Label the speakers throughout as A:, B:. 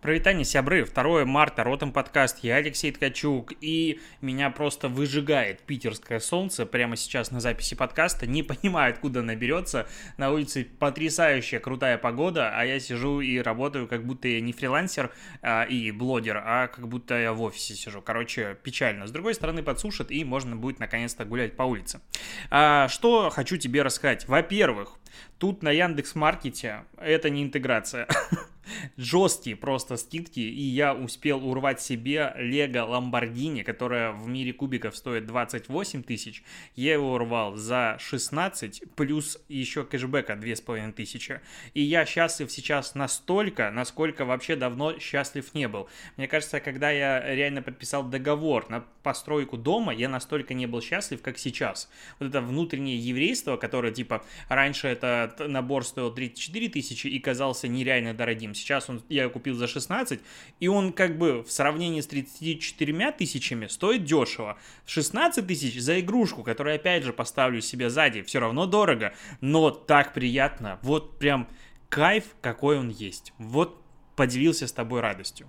A: Провитание сябры, 2 марта, Ротом подкаст, я Алексей Ткачук, и меня просто выжигает питерское солнце прямо сейчас на записи подкаста, не понимаю, откуда она берется, на улице потрясающая крутая погода, а я сижу и работаю, как будто я не фрилансер а, и блогер, а как будто я в офисе сижу, короче, печально. С другой стороны, подсушит, и можно будет наконец-то гулять по улице. А, что хочу тебе рассказать? Во-первых, тут на Яндекс Маркете это не интеграция. жесткие просто скидки, и я успел урвать себе Лего Ламборгини, которая в мире кубиков стоит 28 тысяч, я его урвал за 16, плюс еще кэшбэка 2500 тысячи. И я счастлив сейчас настолько, насколько вообще давно счастлив не был. Мне кажется, когда я реально подписал договор на постройку дома, я настолько не был счастлив, как сейчас. Вот это внутреннее еврейство, которое, типа, раньше этот набор стоил 34 тысячи и казался нереально дорогим, сейчас он, я купил за 16, и он как бы в сравнении с 34 тысячами стоит дешево. 16 тысяч за игрушку, которую опять же поставлю себе сзади, все равно дорого, но так приятно, вот прям кайф, какой он есть. Вот поделился с тобой радостью.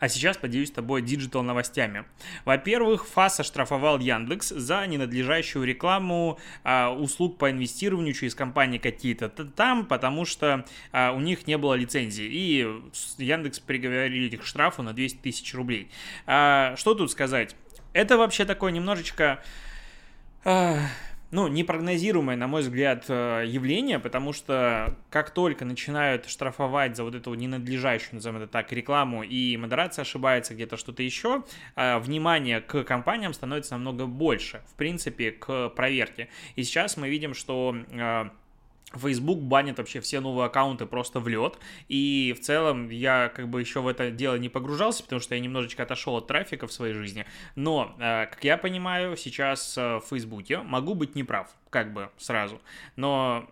A: А сейчас поделюсь с тобой digital новостями. Во-первых, ФАС оштрафовал Яндекс за ненадлежащую рекламу а, услуг по инвестированию через компании какие-то там, потому что а, у них не было лицензии. И Яндекс приговорили их штрафу на 200 тысяч рублей. А, что тут сказать? Это вообще такое немножечко... А, ну, непрогнозируемое, на мой взгляд, э, явление, потому что как только начинают штрафовать за вот эту ненадлежащую, назовем это так, рекламу, и модерация ошибается где-то что-то еще, э, внимание к компаниям становится намного больше, в принципе, к проверке. И сейчас мы видим, что э, Facebook банит вообще все новые аккаунты просто в лед. И в целом я как бы еще в это дело не погружался, потому что я немножечко отошел от трафика в своей жизни. Но, э, как я понимаю, сейчас э, в Фейсбуке могу быть неправ, как бы сразу. Но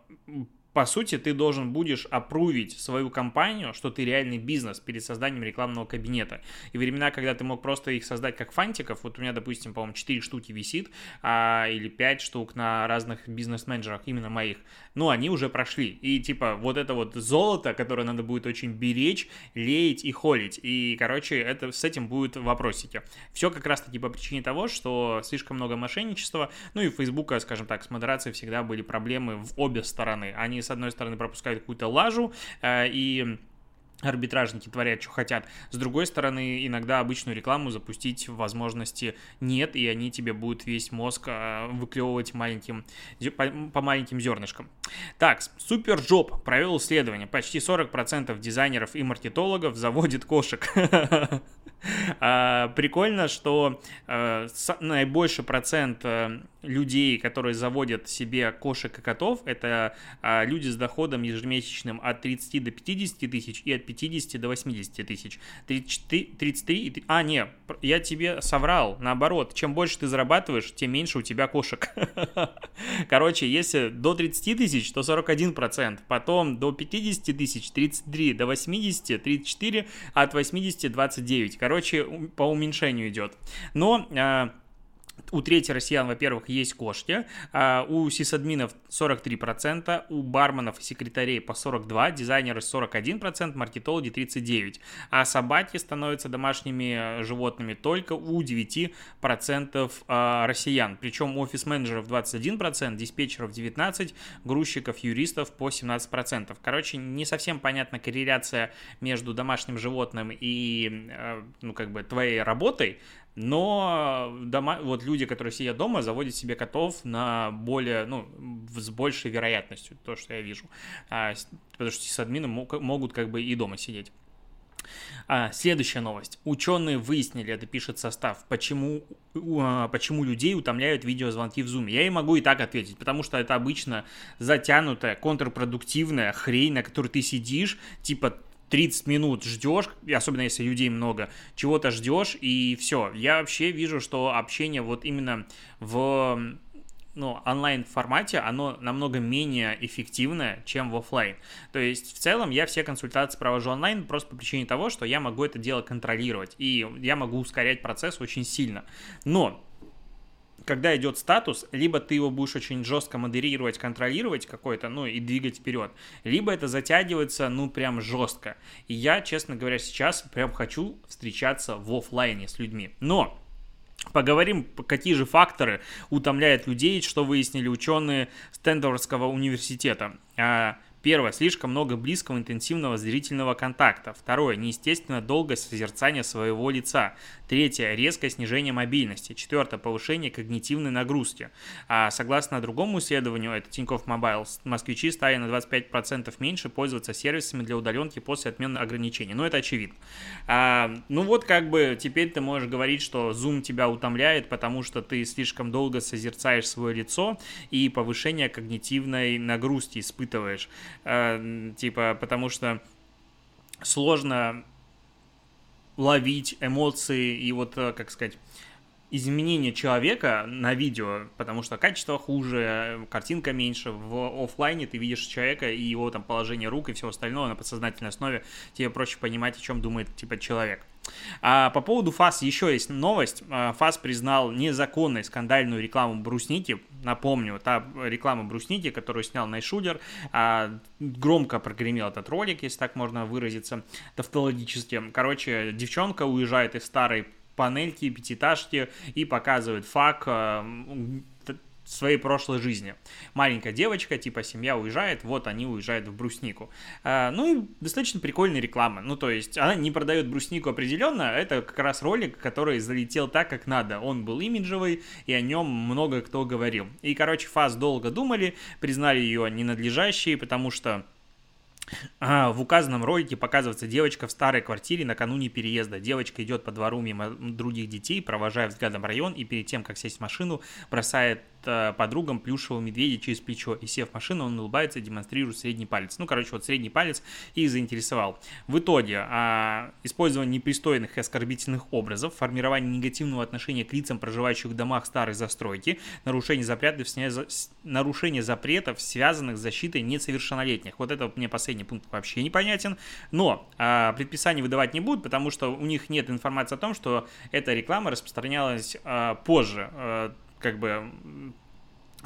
A: по сути, ты должен будешь опрувить свою компанию, что ты реальный бизнес перед созданием рекламного кабинета. И времена, когда ты мог просто их создать как фантиков, вот у меня, допустим, по-моему, 4 штуки висит, а, или 5 штук на разных бизнес-менеджерах, именно моих, ну, они уже прошли. И, типа, вот это вот золото, которое надо будет очень беречь, леять и холить. И, короче, это, с этим будут вопросики. Все как раз-таки по причине того, что слишком много мошенничества, ну и у Фейсбука, скажем так, с модерацией всегда были проблемы в обе стороны. Они с одной стороны пропускают какую-то лажу э, и арбитражники творят, что хотят. С другой стороны, иногда обычную рекламу запустить возможности нет, и они тебе будут весь мозг э, выклевывать маленьким, по, по маленьким зернышкам. Так, SuperJob провел исследование. Почти 40% дизайнеров и маркетологов заводит кошек. А, прикольно, что а, наибольший процент людей, которые заводят себе кошек и котов, это люди с доходом ежемесячным от 30 до 50 тысяч и от 50 до 80 тысяч. 33, 33 а, не, я тебе соврал, наоборот, чем больше ты зарабатываешь, тем меньше у тебя кошек. Короче, если до 30 тысяч, то 41%, потом до 50 тысяч 33, до 80 34, от 80 29. Короче, короче, по уменьшению идет. Но а, у трети россиян, во-первых, есть кошки, а у сисадминов 43%, у барменов и секретарей по 42%, дизайнеры 41%, маркетологи 39%, а собаки становятся домашними животными только у 9% а, россиян, причем офис-менеджеров 21%, диспетчеров 19%, грузчиков, юристов по 17%. Короче, не совсем понятна корреляция между домашним животным и, а, ну, как бы, твоей работой, но дома, вот люди, которые сидят дома, заводят себе котов на более, ну, с большей вероятностью, то, что я вижу. А, потому что сисадмины могут как бы и дома сидеть. А, следующая новость. Ученые выяснили, это пишет состав, почему, а, почему людей утомляют видеозвонки в Zoom. Я и могу и так ответить, потому что это обычно затянутая, контрпродуктивная хрень, на которой ты сидишь, типа 30 минут ждешь, особенно если людей много, чего-то ждешь, и все. Я вообще вижу, что общение вот именно в ну, онлайн формате, оно намного менее эффективное, чем в офлайн. То есть, в целом, я все консультации провожу онлайн просто по причине того, что я могу это дело контролировать, и я могу ускорять процесс очень сильно. Но когда идет статус, либо ты его будешь очень жестко модерировать, контролировать какой-то, ну, и двигать вперед, либо это затягивается, ну, прям жестко. И я, честно говоря, сейчас прям хочу встречаться в офлайне с людьми. Но Поговорим, какие же факторы утомляют людей, что выяснили ученые Стэнфордского университета. Первое. Слишком много близкого интенсивного зрительного контакта. Второе. Неестественно долгое созерцание своего лица. Третье. Резкое снижение мобильности. Четвертое. Повышение когнитивной нагрузки. А согласно другому исследованию, это Тинькофф Мобайл, москвичи стали на 25% меньше пользоваться сервисами для удаленки после отмены ограничений. Ну, это очевидно. А, ну вот как бы теперь ты можешь говорить, что Zoom тебя утомляет, потому что ты слишком долго созерцаешь свое лицо и повышение когнитивной нагрузки испытываешь. Э, типа, потому что сложно ловить эмоции и вот, э, как сказать, изменение человека на видео, потому что качество хуже, картинка меньше, в офлайне ты видишь человека и его там положение рук и все остальное на подсознательной основе, тебе проще понимать, о чем думает типа человек. А по поводу ФАС еще есть новость. А, ФАС признал незаконной скандальную рекламу брусники. Напомню, та реклама брусники, которую снял Найшулер, а, громко прогремел этот ролик, если так можно выразиться тавтологически. Короче, девчонка уезжает из старой панельки, пятиэтажки и показывает фак э, своей прошлой жизни. Маленькая девочка, типа семья уезжает, вот они уезжают в бруснику. А, ну и достаточно прикольная реклама. Ну то есть она не продает бруснику определенно, это как раз ролик, который залетел так, как надо. Он был имиджевый, и о нем много кто говорил. И, короче, фаз долго думали, признали ее ненадлежащей, потому что а, в указанном ролике показывается девочка в старой квартире накануне переезда. Девочка идет по двору мимо других детей, провожая взглядом район, и перед тем, как сесть в машину, бросает подругам плюшевого медведя через плечо. И сев в машину, он улыбается и демонстрирует средний палец. Ну, короче, вот средний палец их заинтересовал. В итоге, а, использование непристойных и оскорбительных образов, формирование негативного отношения к лицам, проживающих в домах старой застройки, нарушение запретов, нарушение запретов, связанных с защитой несовершеннолетних. Вот это мне последний пункт вообще непонятен. Но а, предписание выдавать не будут, потому что у них нет информации о том, что эта реклама распространялась а, позже. А, как бы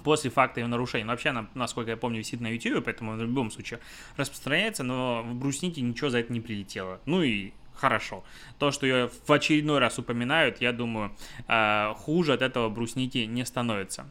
A: после факта ее нарушения. Но вообще она, насколько я помню, висит на YouTube, поэтому в любом случае распространяется, но в бруснике ничего за это не прилетело. Ну и хорошо. То, что ее в очередной раз упоминают, я думаю, а, хуже от этого брусники не становится.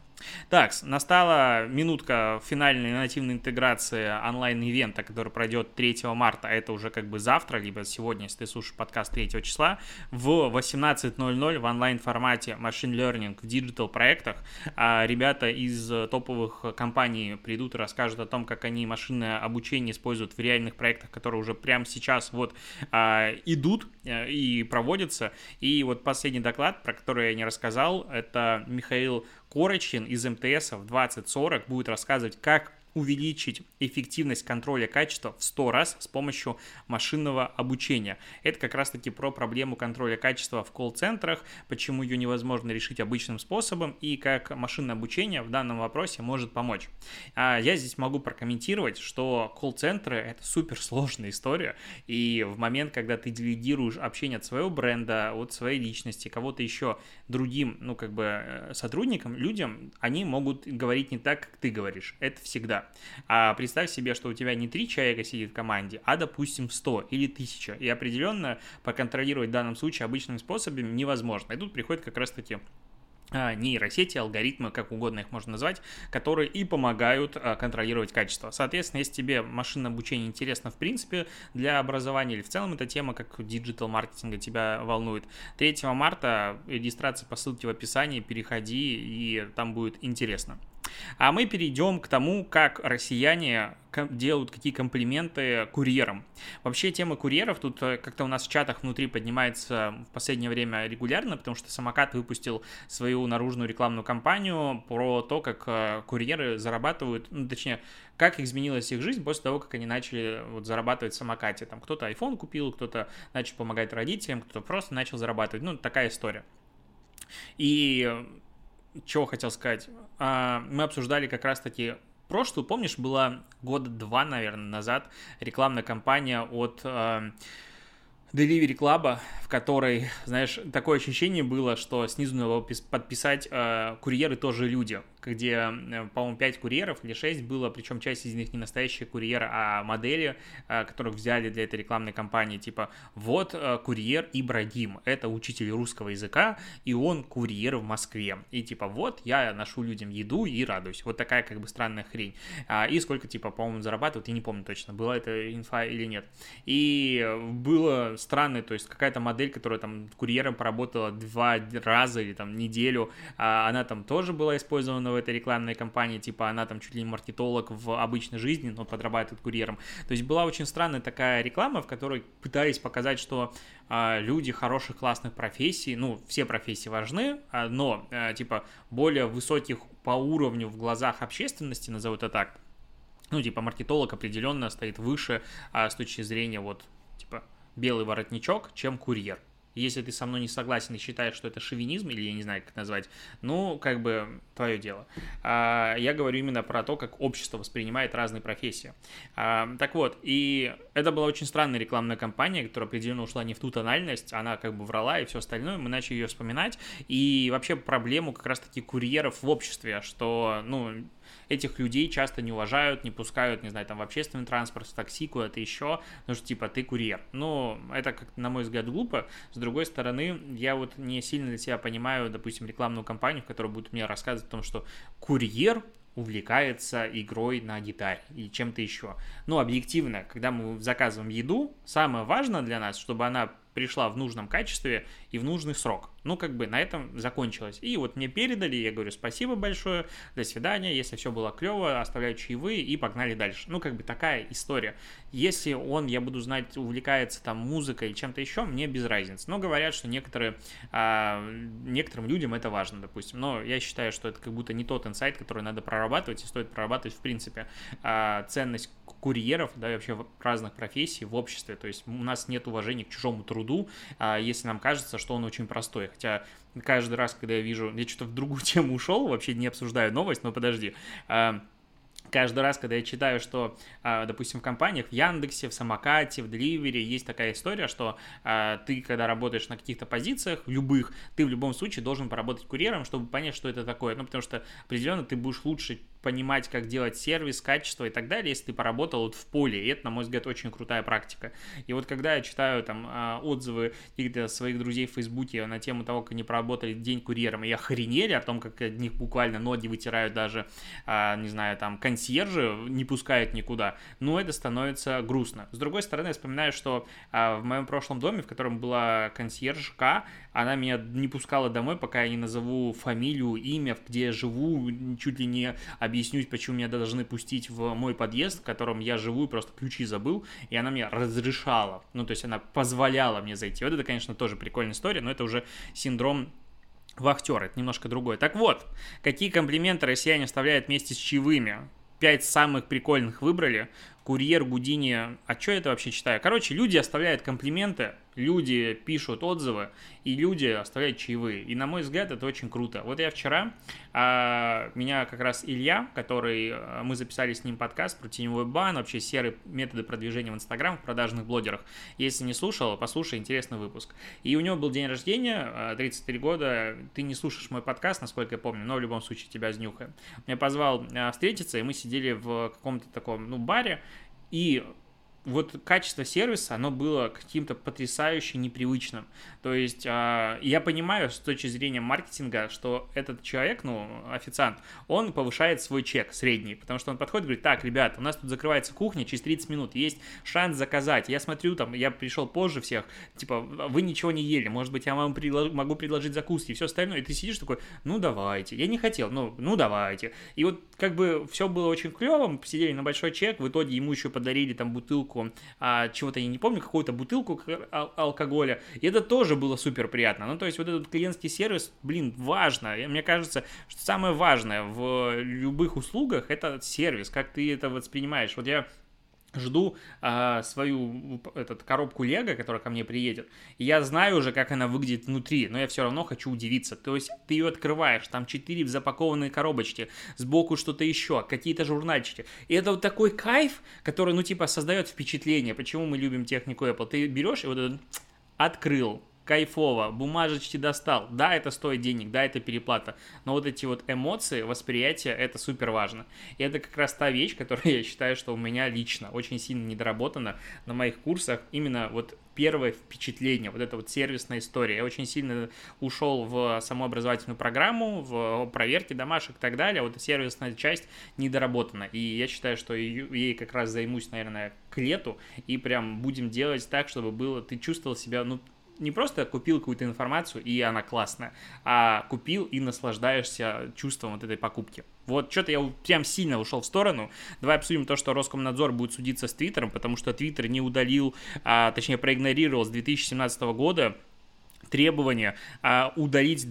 A: Так, настала минутка финальной нативной интеграции онлайн-ивента, который пройдет 3 марта, это уже как бы завтра, либо сегодня, если ты слушаешь подкаст 3 числа, в 18.00 в онлайн-формате Machine Learning в digital проектах. А ребята из топовых компаний придут и расскажут о том, как они машинное обучение используют в реальных проектах, которые уже прямо сейчас вот а, идут э, и проводятся. И вот последний доклад, про который я не рассказал, это Михаил Корочкин из МТС в 2040 будет рассказывать, как увеличить эффективность контроля качества в 100 раз с помощью машинного обучения. Это как раз-таки про проблему контроля качества в колл-центрах, почему ее невозможно решить обычным способом и как машинное обучение в данном вопросе может помочь. А я здесь могу прокомментировать, что колл-центры — это суперсложная история, и в момент, когда ты делегируешь общение от своего бренда, от своей личности, кого-то еще другим, ну, как бы э, сотрудникам, людям, они могут говорить не так, как ты говоришь. Это всегда. А представь себе, что у тебя не три человека сидит в команде, а, допустим, 100 или 1000. И определенно поконтролировать в данном случае обычным способом невозможно. И тут приходит как раз-таки а, нейросети, алгоритмы, как угодно их можно назвать, которые и помогают а, контролировать качество. Соответственно, если тебе машинное обучение интересно в принципе для образования или в целом эта тема, как digital маркетинга тебя волнует, 3 марта регистрация по ссылке в описании, переходи и там будет интересно. А мы перейдем к тому, как россияне делают какие комплименты курьерам. Вообще тема курьеров тут э, как-то у нас в чатах внутри поднимается в последнее время регулярно, потому что самокат выпустил свою наружную рекламную кампанию про то, как э, курьеры зарабатывают, ну, точнее, как изменилась их жизнь после того, как они начали вот зарабатывать в самокате. Там кто-то iPhone купил, кто-то начал помогать родителям, кто-то просто начал зарабатывать. Ну, такая история. И чего хотел сказать? А, мы обсуждали как раз-таки прошлую, помнишь, была года два, наверное, назад рекламная кампания от... А, Delivery Club, в которой, знаешь, такое ощущение было, что снизу надо подписать э, курьеры тоже люди, где, э, по-моему, 5 курьеров или 6 было, причем часть из них не настоящие курьеры, а модели, э, которых взяли для этой рекламной кампании, типа, вот э, курьер Ибрагим, это учитель русского языка, и он курьер в Москве, и типа, вот, я ношу людям еду и радуюсь, вот такая как бы странная хрень, а, и сколько, типа, по-моему, зарабатывают, я не помню точно, была это инфа или нет, и было странный, то есть какая-то модель, которая там курьером поработала два раза или там неделю, а она там тоже была использована в этой рекламной кампании, типа она там чуть ли не маркетолог в обычной жизни, но подрабатывает курьером. То есть была очень странная такая реклама, в которой пытались показать, что а, люди хороших, классных профессий, ну, все профессии важны, а, но, а, типа, более высоких по уровню в глазах общественности, назову это так, ну, типа, маркетолог определенно стоит выше с точки зрения вот, типа, белый воротничок, чем курьер. Если ты со мной не согласен и считаешь, что это шовинизм, или я не знаю, как назвать, ну, как бы, твое дело. А, я говорю именно про то, как общество воспринимает разные профессии. А, так вот, и это была очень странная рекламная кампания, которая определенно ушла не в ту тональность, она как бы врала и все остальное, мы начали ее вспоминать, и вообще проблему как раз-таки курьеров в обществе, что, ну, этих людей часто не уважают, не пускают, не знаю, там в общественный транспорт, в такси, куда-то еще, потому что, типа, ты курьер. Ну, это, как на мой взгляд, глупо. С другой стороны, я вот не сильно для себя понимаю, допустим, рекламную кампанию, в которой будут мне рассказывать о том, что курьер увлекается игрой на гитаре или чем-то еще. Ну, объективно, когда мы заказываем еду, самое важное для нас, чтобы она пришла в нужном качестве и в нужный срок. Ну, как бы на этом закончилось. И вот мне передали, я говорю спасибо большое, до свидания, если все было клево, оставляю чаевые и погнали дальше. Ну, как бы такая история. Если он, я буду знать, увлекается там музыкой или чем-то еще, мне без разницы. Но говорят, что некоторые, а, некоторым людям это важно, допустим. Но я считаю, что это как будто не тот инсайт, который надо прорабатывать, и стоит прорабатывать, в принципе, а, ценность курьеров, да, и вообще разных профессий в обществе. То есть у нас нет уважения к чужому труду, а если нам кажется, что он очень простой. Хотя каждый раз, когда я вижу, я что-то в другую тему ушел, вообще не обсуждаю новость, но подожди. А, каждый раз, когда я читаю, что, а, допустим, в компаниях, в Яндексе, в Самокате, в Деливере есть такая история, что ты, когда работаешь на каких-то позициях, любых, ты в любом случае должен поработать курьером, чтобы понять, что это такое. Ну, потому что определенно ты будешь лучше понимать, как делать сервис, качество и так далее, если ты поработал вот в поле. И это, на мой взгляд, очень крутая практика. И вот когда я читаю там а, отзывы каких-то своих друзей в Фейсбуке на тему того, как они проработали день курьером, и охренели о том, как от них буквально ноги вытирают даже, а, не знаю, там, консьержи не пускают никуда, ну, это становится грустно. С другой стороны, я вспоминаю, что а, в моем прошлом доме, в котором была консьержка, она меня не пускала домой, пока я не назову фамилию, имя, где я живу, чуть ли не объяснюсь, почему меня должны пустить в мой подъезд, в котором я живу, и просто ключи забыл, и она мне разрешала, ну, то есть она позволяла мне зайти. Вот это, конечно, тоже прикольная история, но это уже синдром вахтера, это немножко другое. Так вот, какие комплименты россияне оставляют вместе с чаевыми? Пять самых прикольных выбрали. Курьер, Гудини, а что это вообще читаю? Короче, люди оставляют комплименты, люди пишут отзывы, и люди оставляют чаевые. И, на мой взгляд, это очень круто. Вот я вчера, а, меня как раз Илья, который, а, мы записали с ним подкаст про теневой бан, вообще серые методы продвижения в Инстаграм в продажных блогерах. Если не слушал, послушай, интересный выпуск. И у него был день рождения, 33 а, года, ты не слушаешь мой подкаст, насколько я помню, но в любом случае тебя знюхаем. Меня позвал а, встретиться, и мы сидели в каком-то таком, ну, баре, и вот качество сервиса, оно было каким-то потрясающе непривычным. То есть э, я понимаю с точки зрения маркетинга, что этот человек, ну, официант, он повышает свой чек средний, потому что он подходит и говорит, так, ребят, у нас тут закрывается кухня через 30 минут, есть шанс заказать. Я смотрю, там, я пришел позже всех, типа, вы ничего не ели, может быть, я вам предлож... могу предложить закуски и все остальное, и ты сидишь такой, ну, давайте. Я не хотел, ну, ну, давайте. И вот как бы все было очень клево, мы посидели на большой чек, в итоге ему еще подарили там бутылку а, чего-то, я не помню, какую-то бутылку ал- алкоголя, и это тоже было супер приятно. Ну, то есть вот этот клиентский сервис, блин, важно. И мне кажется, что самое важное в любых услугах это сервис, как ты это воспринимаешь. Вот я жду а, свою этот, коробку Лего, которая ко мне приедет, и я знаю уже, как она выглядит внутри, но я все равно хочу удивиться. То есть ты ее открываешь, там четыре запакованные коробочки, сбоку что-то еще, какие-то журнальчики. И это вот такой кайф, который, ну, типа, создает впечатление, почему мы любим технику Apple. Ты берешь и вот этот открыл, кайфово, бумажечки достал. Да, это стоит денег, да, это переплата, но вот эти вот эмоции, восприятие, это супер важно. И это как раз та вещь, которая я считаю, что у меня лично очень сильно недоработана на моих курсах. Именно вот первое впечатление, вот эта вот сервисная история. Я очень сильно ушел в саму образовательную программу, в проверки домашек и так далее. Вот сервисная часть недоработана. И я считаю, что ей как раз займусь, наверное, к лету. И прям будем делать так, чтобы было, ты чувствовал себя, ну, не просто купил какую-то информацию, и она классная, а купил и наслаждаешься чувством вот этой покупки. Вот что-то я прям сильно ушел в сторону. Давай обсудим то, что Роскомнадзор будет судиться с Твиттером, потому что Твиттер не удалил, а, точнее проигнорировал с 2017 года требование а, удалить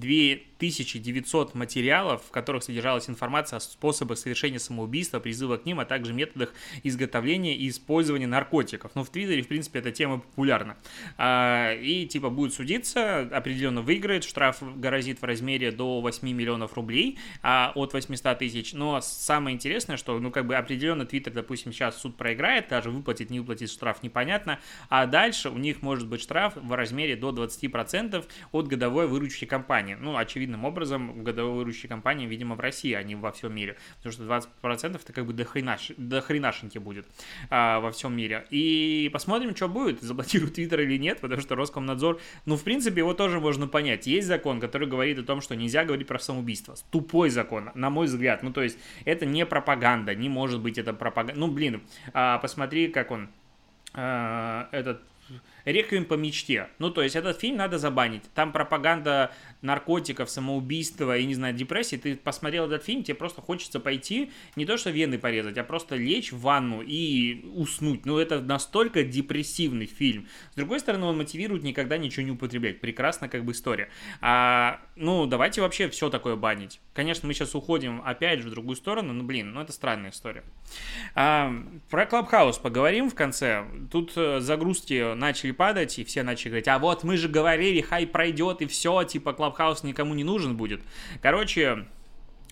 A: 2900 материалов, в которых содержалась информация о способах совершения самоубийства, призыва к ним, а также методах изготовления и использования наркотиков. Ну, в Твиттере, в принципе, эта тема популярна. А, и, типа, будет судиться, определенно выиграет, штраф грозит в размере до 8 миллионов рублей а, от 800 тысяч. Но самое интересное, что, ну, как бы определенно Твиттер, допустим, сейчас суд проиграет, даже выплатит, не выплатит штраф, непонятно, а дальше у них может быть штраф в размере до 20% 10% от годовой выручки компании. Ну, очевидным образом, выручки компании, видимо, в России, а не во всем мире. Потому что 20% это как бы до, хренаш, до хренашеньки будет а, во всем мире. И посмотрим, что будет, заблокируют Твиттер или нет, потому что Роскомнадзор, ну, в принципе, его тоже можно понять. Есть закон, который говорит о том, что нельзя говорить про самоубийство. Тупой закон, на мой взгляд. Ну, то есть, это не пропаганда, не может быть это пропаганда. Ну, блин, а, посмотри, как он, а, этот Реквием по мечте. Ну, то есть этот фильм надо забанить. Там пропаганда наркотиков, самоубийства и, не знаю, депрессии. Ты посмотрел этот фильм, тебе просто хочется пойти, не то что вены порезать, а просто лечь в ванну и уснуть. Ну, это настолько депрессивный фильм. С другой стороны, он мотивирует никогда ничего не употреблять. Прекрасно как бы история. А, ну, давайте вообще все такое банить. Конечно, мы сейчас уходим опять же в другую сторону, но, блин, ну это странная история. А, про Clubhouse поговорим в конце. Тут э, загрузки начали падать, и все начали говорить, а вот мы же говорили, хайп пройдет, и все, типа, Clubhouse никому не нужен будет. Короче,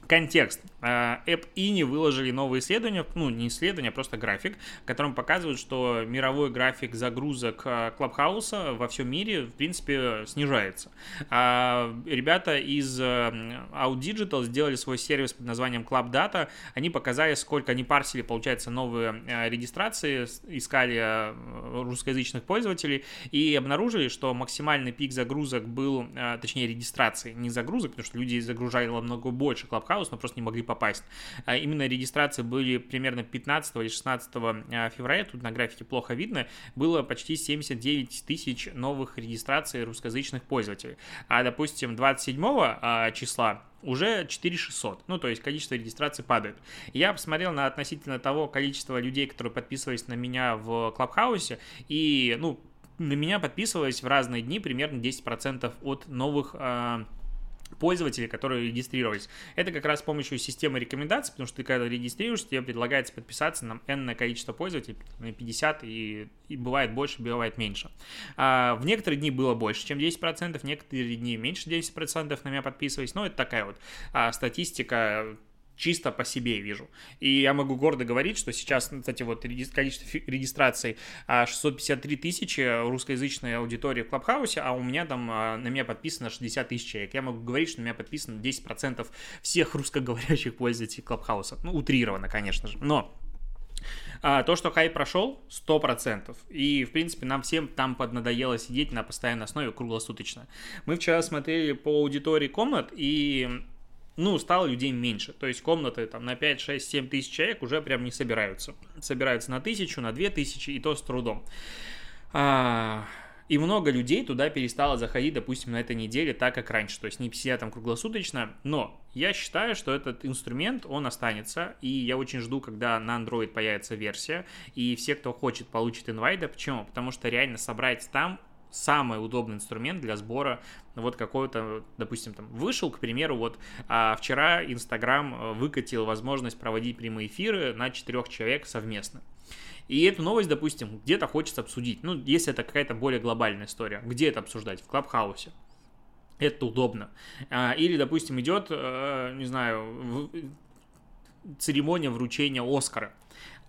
A: Контекст. Э, App Annie выложили новые исследования, ну не исследования, а просто график, в котором показывают, что мировой график загрузок Clubhouse а во всем мире, в принципе, снижается. А ребята из э, Out Digital сделали свой сервис под названием Club Data. Они показали, сколько они парсили, получается, новые регистрации, искали русскоязычных пользователей и обнаружили, что максимальный пик загрузок был, точнее, регистрации, не загрузок, потому что люди загружали намного больше Clubhouse, хаус, но просто не могли попасть. А именно регистрации были примерно 15 или 16 а, февраля, тут на графике плохо видно, было почти 79 тысяч новых регистраций русскоязычных пользователей. А, допустим, 27 а, числа уже 4600. Ну, то есть количество регистраций падает. Я посмотрел на относительно того количества людей, которые подписывались на меня в Клабхаусе, и, ну, на меня подписывалось в разные дни примерно 10% от новых пользователей, которые регистрировались. Это как раз с помощью системы рекомендаций, потому что ты когда регистрируешься, тебе предлагается подписаться на n количество пользователей, 50 и, и бывает больше, бывает меньше. А, в некоторые дни было больше, чем 10%, в некоторые дни меньше 10% на меня подписывались, но это такая вот а, статистика чисто по себе вижу. И я могу гордо говорить, что сейчас, кстати, вот количество регистраций 653 а, тысячи русскоязычной аудитории в Клабхаусе, а у меня там а, на меня подписано 60 тысяч человек. Я могу говорить, что на меня подписано 10% всех русскоговорящих пользователей Клабхауса. Ну, утрированно, конечно же. Но а, то, что хайп прошел, 100%. И, в принципе, нам всем там поднадоело сидеть на постоянной основе круглосуточно. Мы вчера смотрели по аудитории комнат, и ну, стало людей меньше. То есть комнаты там на 5, 6, 7 тысяч человек уже прям не собираются. Собираются на тысячу, на две тысячи, и то с трудом. А, и много людей туда перестало заходить, допустим, на этой неделе, так как раньше. То есть не сидят там круглосуточно. Но я считаю, что этот инструмент, он останется. И я очень жду, когда на Android появится версия. И все, кто хочет, получит инвайда. Почему? Потому что реально собрать там самый удобный инструмент для сбора вот какой-то, допустим, там вышел, к примеру, вот а вчера Инстаграм э, выкатил возможность проводить прямые эфиры на четырех человек совместно. И эту новость, допустим, где-то хочется обсудить. Ну, если это какая-то более глобальная история. Где это обсуждать? В Клабхаусе. Это удобно. А, или, допустим, идет, э, не знаю, церемония вручения Оскара.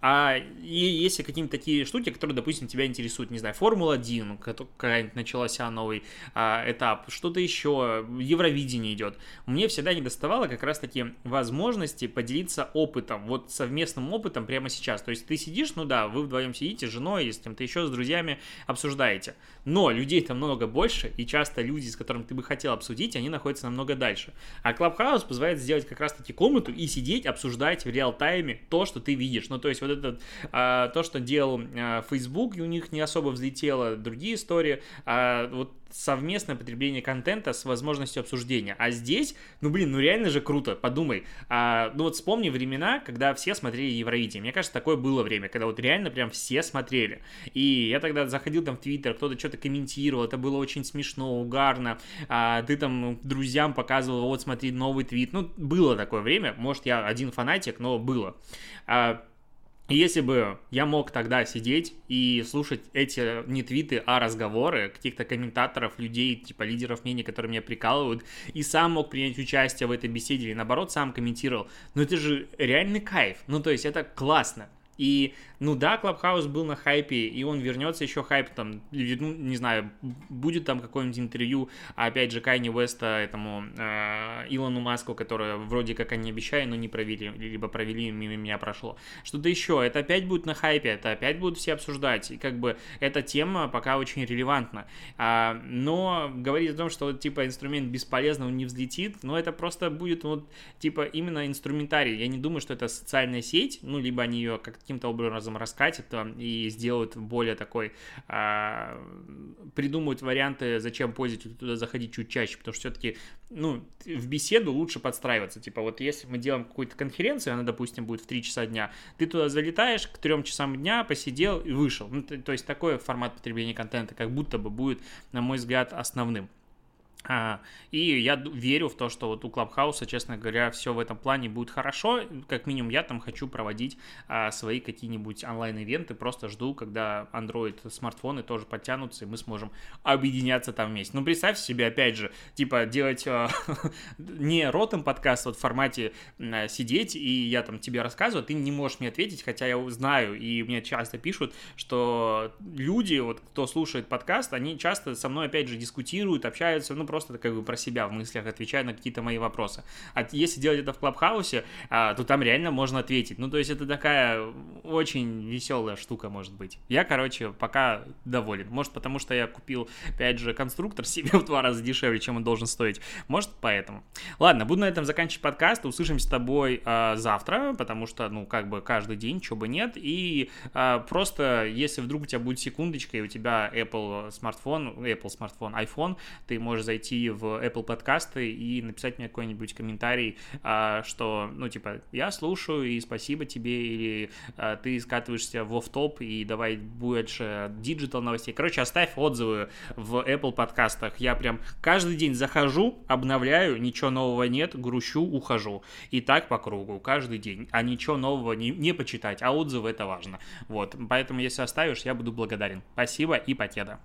A: А и если какие-нибудь такие штуки, которые, допустим, тебя интересуют, не знаю, Формула-1, какая-нибудь началась новый а, этап, что-то еще, Евровидение идет, мне всегда не доставало как раз-таки возможности поделиться опытом, вот совместным опытом прямо сейчас. То есть ты сидишь, ну да, вы вдвоем сидите с женой, с кем-то еще, с друзьями, обсуждаете. Но людей там много больше, и часто люди, с которыми ты бы хотел обсудить, они находятся намного дальше. А Clubhouse позволяет сделать как раз-таки комнату и сидеть, обсуждать в реал-тайме то, что ты видишь. Ну, то есть вот этот, а, то, что делал а, Facebook, и у них не особо взлетело, другие истории, а вот совместное потребление контента с возможностью обсуждения. А здесь, ну блин, ну реально же круто, подумай. А, ну вот вспомни времена, когда все смотрели Евровидение. Мне кажется, такое было время, когда вот реально прям все смотрели. И я тогда заходил там в Твиттер, кто-то что-то комментировал, это было очень смешно, угарно. А, ты там друзьям показывал, вот смотри, новый твит. Ну, было такое время, может, я один фанатик, но было. А, если бы я мог тогда сидеть и слушать эти не твиты, а разговоры каких-то комментаторов, людей, типа лидеров мнений, которые меня прикалывают, и сам мог принять участие в этой беседе, или наоборот сам комментировал, ну это же реальный кайф, ну то есть это классно. И, ну да, Клабхаус был на хайпе, и он вернется еще хайп, там, ну, не знаю, будет там какое-нибудь интервью, опять же, Кайни Уэста этому э, Илону Маску, которое вроде как они обещали, но не провели, либо провели, мимо меня прошло. Что-то еще, это опять будет на хайпе, это опять будут все обсуждать, и как бы эта тема пока очень релевантна. А, но говорить о том, что, типа, инструмент бесполезно, он не взлетит, но это просто будет, вот, типа, именно инструментарий. Я не думаю, что это социальная сеть, ну, либо они ее как каким-то образом раскатит и сделают более такой, а, придумают варианты, зачем пользователю туда заходить чуть чаще, потому что все-таки, ну, в беседу лучше подстраиваться, типа вот если мы делаем какую-то конференцию, она, допустим, будет в 3 часа дня, ты туда залетаешь к 3 часам дня, посидел и вышел, ну, то есть такой формат потребления контента как будто бы будет, на мой взгляд, основным. А, и я верю в то, что вот у Клабхауса, честно говоря, все в этом плане будет хорошо. Как минимум, я там хочу проводить а, свои какие-нибудь онлайн-ивенты. Просто жду, когда Android смартфоны тоже подтянутся, и мы сможем объединяться там вместе. Ну, представь себе, опять же, типа делать а, не ротом подкаст вот в формате сидеть, и я там тебе рассказываю, ты не можешь мне ответить, хотя я знаю, и мне часто пишут, что люди, вот кто слушает подкаст, они часто со мной, опять же, дискутируют, общаются, ну, просто просто как бы про себя в мыслях отвечаю на какие-то мои вопросы. А если делать это в Клабхаусе, а, то там реально можно ответить. Ну, то есть это такая очень веселая штука может быть. Я, короче, пока доволен. Может, потому что я купил, опять же, конструктор себе в два раза дешевле, чем он должен стоить. Может, поэтому. Ладно, буду на этом заканчивать подкаст. Услышимся с тобой а, завтра, потому что, ну, как бы каждый день, чего бы нет. И а, просто, если вдруг у тебя будет секундочка, и у тебя Apple смартфон, Apple смартфон, iPhone, ты можешь зайти зайти в Apple подкасты и написать мне какой-нибудь комментарий, а, что, ну, типа, я слушаю и спасибо тебе, или а, ты скатываешься в офф-топ и давай больше digital новостей. Короче, оставь отзывы в Apple подкастах. Я прям каждый день захожу, обновляю, ничего нового нет, грущу, ухожу. И так по кругу, каждый день. А ничего нового не, не почитать, а отзывы это важно. Вот, поэтому если оставишь, я буду благодарен. Спасибо и покеда.